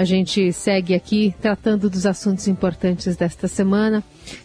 A gente segue aqui tratando dos assuntos importantes desta semana,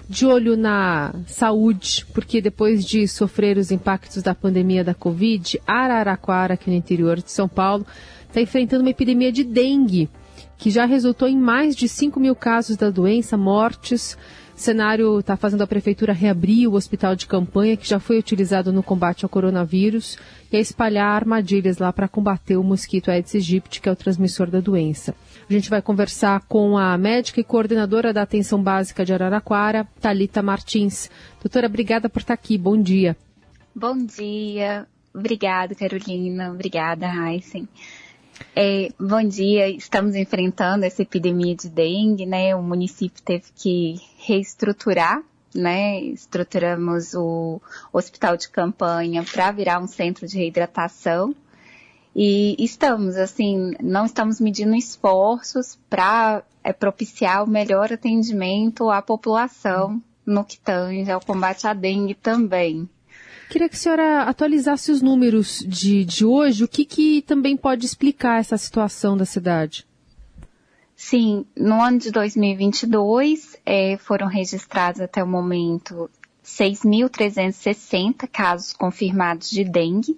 de olho na saúde, porque depois de sofrer os impactos da pandemia da Covid, Araraquara, aqui no interior de São Paulo, está enfrentando uma epidemia de dengue, que já resultou em mais de 5 mil casos da doença, mortes. Cenário está fazendo a prefeitura reabrir o hospital de campanha, que já foi utilizado no combate ao coronavírus, e a espalhar armadilhas lá para combater o mosquito Aedes aegypti, que é o transmissor da doença. A gente vai conversar com a médica e coordenadora da Atenção Básica de Araraquara, Talita Martins. Doutora, obrigada por estar aqui. Bom dia. Bom dia. Obrigada, Carolina. Obrigada, Heisen. É, bom dia, estamos enfrentando essa epidemia de dengue, né? O município teve que reestruturar, né? Estruturamos o hospital de campanha para virar um centro de reidratação. E estamos, assim, não estamos medindo esforços para é, propiciar o melhor atendimento à população no que tange ao combate à dengue também. Queria que a senhora atualizasse os números de, de hoje, o que, que também pode explicar essa situação da cidade? Sim, no ano de 2022 é, foram registrados até o momento 6.360 casos confirmados de dengue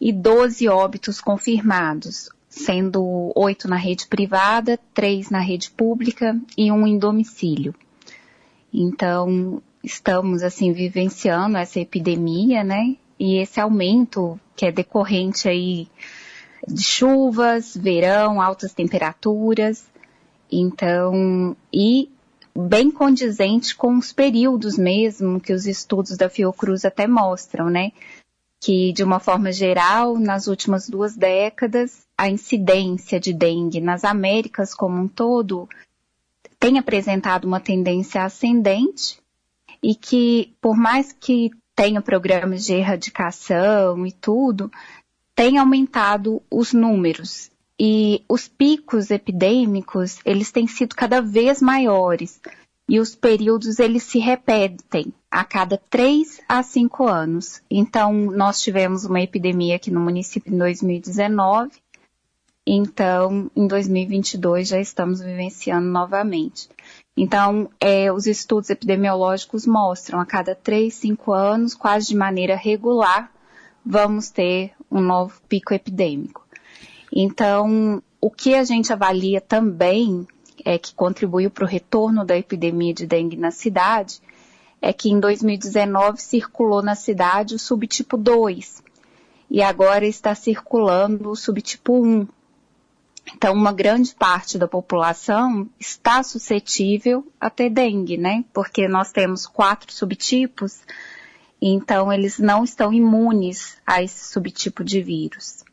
e 12 óbitos confirmados, sendo oito na rede privada, três na rede pública e um em domicílio. Então, estamos assim vivenciando essa epidemia, né? E esse aumento que é decorrente aí de chuvas, verão, altas temperaturas. Então, e bem condizente com os períodos mesmo que os estudos da Fiocruz até mostram, né? Que de uma forma geral, nas últimas duas décadas, a incidência de dengue nas Américas como um todo tem apresentado uma tendência ascendente e que, por mais que tenha programas de erradicação e tudo, tem aumentado os números. E os picos epidêmicos, eles têm sido cada vez maiores. E os períodos, eles se repetem a cada três a cinco anos. Então, nós tivemos uma epidemia aqui no município em 2019. Então, em 2022 já estamos vivenciando novamente. Então, é, os estudos epidemiológicos mostram a cada três, cinco anos, quase de maneira regular, vamos ter um novo pico epidêmico. Então, o que a gente avalia também é que contribuiu para o retorno da epidemia de dengue na cidade é que em 2019 circulou na cidade o subtipo 2 e agora está circulando o subtipo 1. Então, uma grande parte da população está suscetível a ter dengue, né? Porque nós temos quatro subtipos, então eles não estão imunes a esse subtipo de vírus.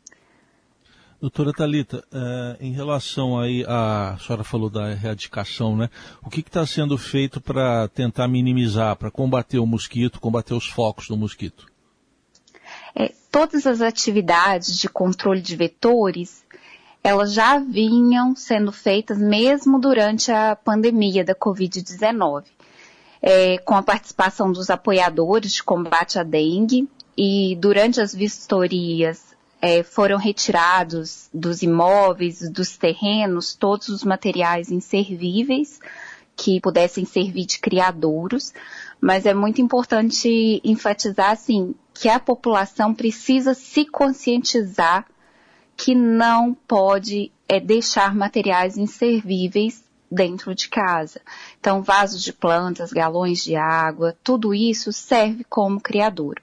Doutora Talita, eh, em relação aí a, a senhora falou da erradicação, né? O que está sendo feito para tentar minimizar, para combater o mosquito, combater os focos do mosquito? É, todas as atividades de controle de vetores elas já vinham sendo feitas mesmo durante a pandemia da Covid-19, é, com a participação dos apoiadores de combate à dengue e durante as vistorias é, foram retirados dos imóveis, dos terrenos, todos os materiais inservíveis que pudessem servir de criadouros, mas é muito importante enfatizar assim que a população precisa se conscientizar que não pode é, deixar materiais inservíveis dentro de casa. Então, vasos de plantas, galões de água, tudo isso serve como criadouro.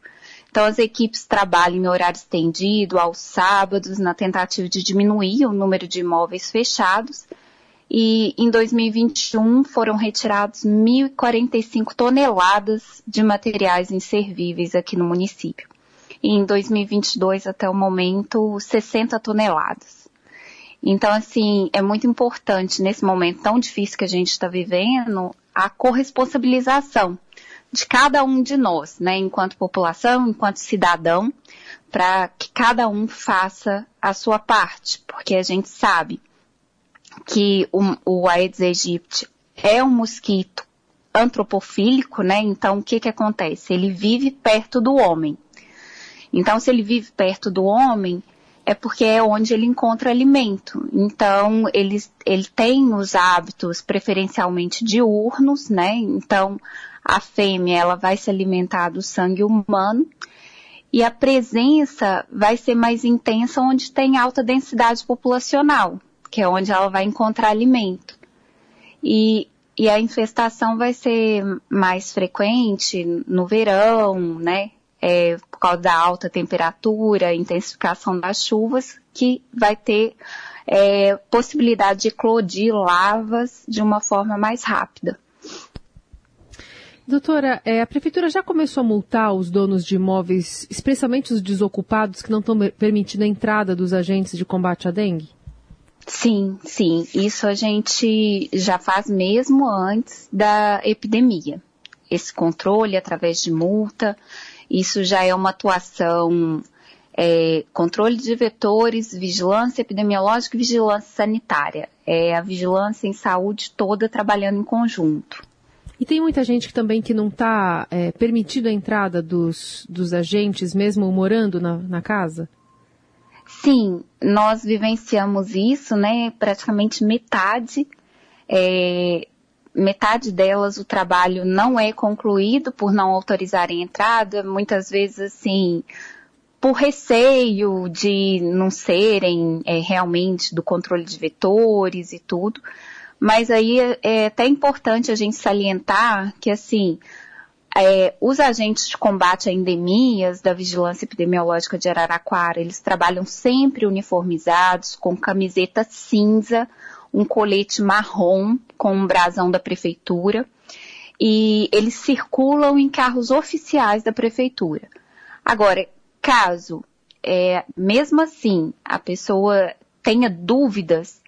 Então, as equipes trabalham em horário estendido, aos sábados, na tentativa de diminuir o número de imóveis fechados. E em 2021 foram retirados 1.045 toneladas de materiais inservíveis aqui no município em 2022 até o momento 60 toneladas. Então, assim, é muito importante nesse momento tão difícil que a gente está vivendo a corresponsabilização de cada um de nós, né, enquanto população, enquanto cidadão, para que cada um faça a sua parte, porque a gente sabe que o, o Aedes aegypti é um mosquito antropofílico, né? Então, o que que acontece? Ele vive perto do homem. Então, se ele vive perto do homem, é porque é onde ele encontra alimento. Então, ele, ele tem os hábitos preferencialmente diurnos, né? Então, a fêmea, ela vai se alimentar do sangue humano e a presença vai ser mais intensa onde tem alta densidade populacional, que é onde ela vai encontrar alimento. E, e a infestação vai ser mais frequente no verão, né? É, por causa da alta temperatura, intensificação das chuvas, que vai ter é, possibilidade de eclodir lavas de uma forma mais rápida. Doutora, é, a prefeitura já começou a multar os donos de imóveis, especialmente os desocupados, que não estão permitindo a entrada dos agentes de combate à dengue? Sim, sim. Isso a gente já faz mesmo antes da epidemia. Esse controle através de multa, isso já é uma atuação, é, controle de vetores, vigilância epidemiológica e vigilância sanitária. É a vigilância em saúde toda trabalhando em conjunto. E tem muita gente que também que não está é, permitido a entrada dos, dos agentes, mesmo morando na, na casa? Sim, nós vivenciamos isso, né? Praticamente metade, é, metade delas o trabalho não é concluído por não autorizarem entrada, muitas vezes assim, por receio de não serem é, realmente do controle de vetores e tudo. Mas aí é, é até importante a gente salientar que assim, é, os agentes de combate a endemias da Vigilância Epidemiológica de Araraquara, eles trabalham sempre uniformizados, com camiseta cinza, um colete marrom com um brasão da prefeitura, e eles circulam em carros oficiais da prefeitura. Agora, caso, é, mesmo assim, a pessoa tenha dúvidas,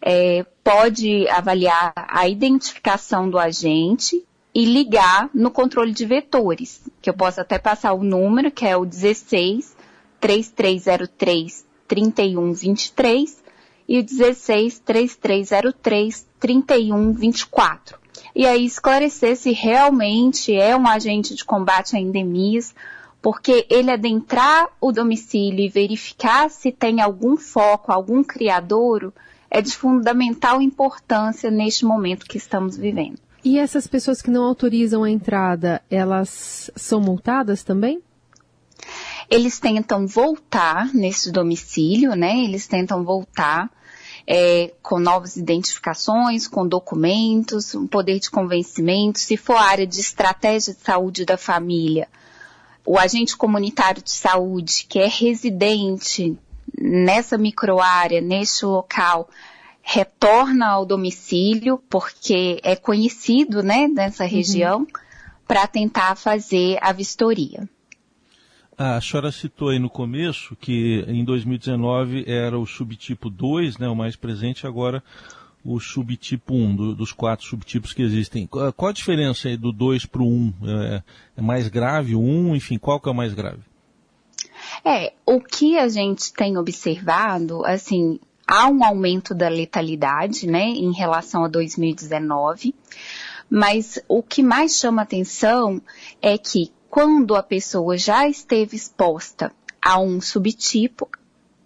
é, pode avaliar a identificação do agente e ligar no controle de vetores, que eu posso até passar o número, que é o 16 3303 3123 e o 16 3303 3124. E aí esclarecer se realmente é um agente de combate a endemias, porque ele adentrar o domicílio e verificar se tem algum foco, algum criadouro, é de fundamental importância neste momento que estamos vivendo. E essas pessoas que não autorizam a entrada, elas são multadas também? Eles tentam voltar nesse domicílio, né? Eles tentam voltar é, com novas identificações, com documentos, um poder de convencimento. Se for área de estratégia de saúde da família, o agente comunitário de saúde, que é residente nessa microárea, neste local, retorna ao domicílio, porque é conhecido, né, nessa região, uhum. para tentar fazer a vistoria. A senhora citou aí no começo que em 2019 era o subtipo 2, né, o mais presente, agora o subtipo 1, do, dos quatro subtipos que existem. Qual a diferença aí do 2 para o 1? É, é, mais grave o 1? Enfim, qual que é o mais grave? É, o que a gente tem observado, assim, há um aumento da letalidade, né, em relação a 2019, mas o que mais chama atenção é que quando a pessoa já esteve exposta a um subtipo,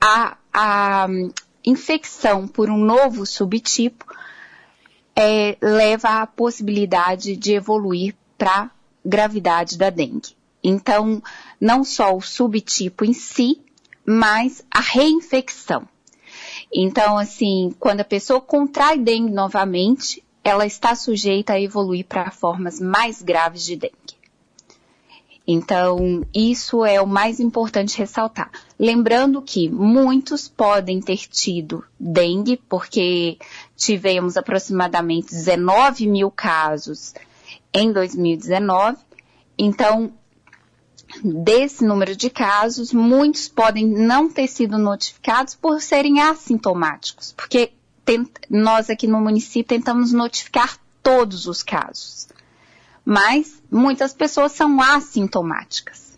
a, a infecção por um novo subtipo é, leva à possibilidade de evoluir para gravidade da dengue. Então, não só o subtipo em si, mas a reinfecção. Então, assim, quando a pessoa contrai dengue novamente, ela está sujeita a evoluir para formas mais graves de dengue. Então, isso é o mais importante ressaltar. Lembrando que muitos podem ter tido dengue, porque tivemos aproximadamente 19 mil casos em 2019. Então, Desse número de casos, muitos podem não ter sido notificados por serem assintomáticos, porque nós aqui no município tentamos notificar todos os casos. Mas muitas pessoas são assintomáticas.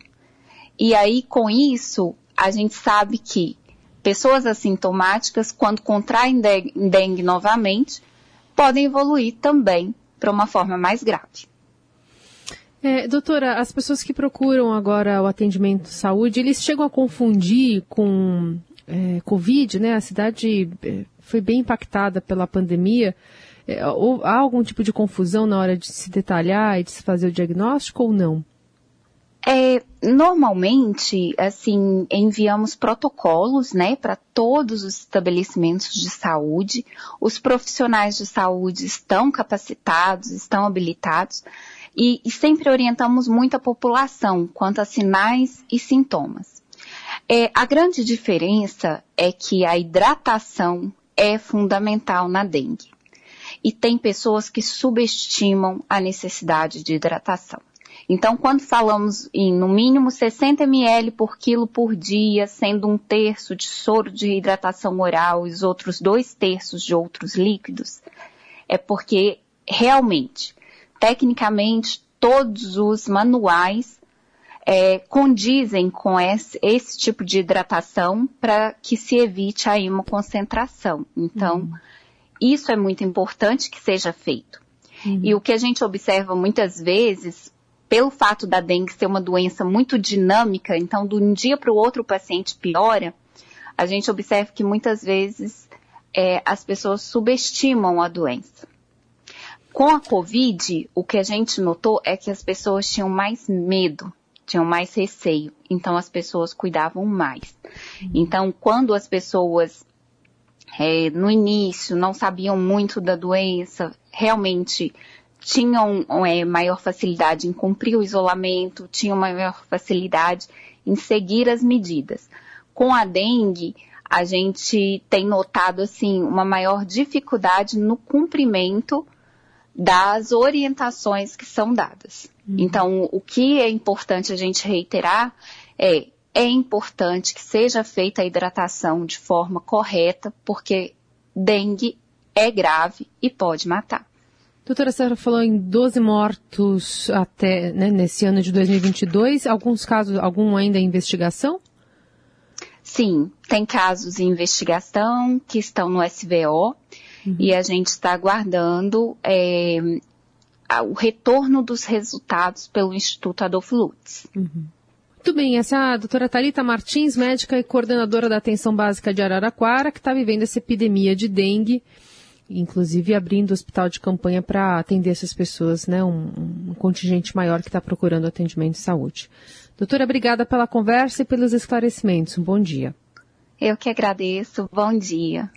E aí, com isso, a gente sabe que pessoas assintomáticas, quando contraem dengue novamente, podem evoluir também para uma forma mais grave. É, doutora, as pessoas que procuram agora o atendimento de saúde, eles chegam a confundir com é, Covid, né? A cidade é, foi bem impactada pela pandemia. É, há algum tipo de confusão na hora de se detalhar e de se fazer o diagnóstico ou não? É, normalmente, assim, enviamos protocolos, né, para todos os estabelecimentos de saúde. Os profissionais de saúde estão capacitados, estão habilitados e, e sempre orientamos muito a população quanto a sinais e sintomas. É, a grande diferença é que a hidratação é fundamental na dengue. E tem pessoas que subestimam a necessidade de hidratação. Então, quando falamos em no mínimo 60 ml por quilo por dia, sendo um terço de soro de hidratação oral e os outros dois terços de outros líquidos, é porque realmente, tecnicamente, todos os manuais é, condizem com esse, esse, tipo de hidratação para que se evite a hemoconcentração. Então, uhum. Isso é muito importante que seja feito. Uhum. E o que a gente observa muitas vezes, pelo fato da dengue ser uma doença muito dinâmica, então de um dia para o outro o paciente piora, a gente observa que muitas vezes é, as pessoas subestimam a doença. Com a Covid, o que a gente notou é que as pessoas tinham mais medo, tinham mais receio, então as pessoas cuidavam mais. Então, quando as pessoas é, no início não sabiam muito da doença, realmente tinham é, maior facilidade em cumprir o isolamento, tinham maior facilidade em seguir as medidas. Com a dengue, a gente tem notado assim uma maior dificuldade no cumprimento das orientações que são dadas. Uhum. Então, o que é importante a gente reiterar é é importante que seja feita a hidratação de forma correta, porque dengue é grave e pode matar. Doutora, a senhora falou em 12 mortos até né, nesse ano de 2022. Alguns casos, algum ainda em investigação? Sim, tem casos em investigação que estão no SVO uhum. e a gente está aguardando é, o retorno dos resultados pelo Instituto Adolfo Lutz. Uhum. Muito bem, essa é a doutora Talita Martins, médica e coordenadora da atenção básica de Araraquara, que está vivendo essa epidemia de dengue inclusive abrindo o hospital de campanha para atender essas pessoas, né, um, um contingente maior que está procurando atendimento de saúde. Doutora, obrigada pela conversa e pelos esclarecimentos. Um bom dia. Eu que agradeço. Bom dia.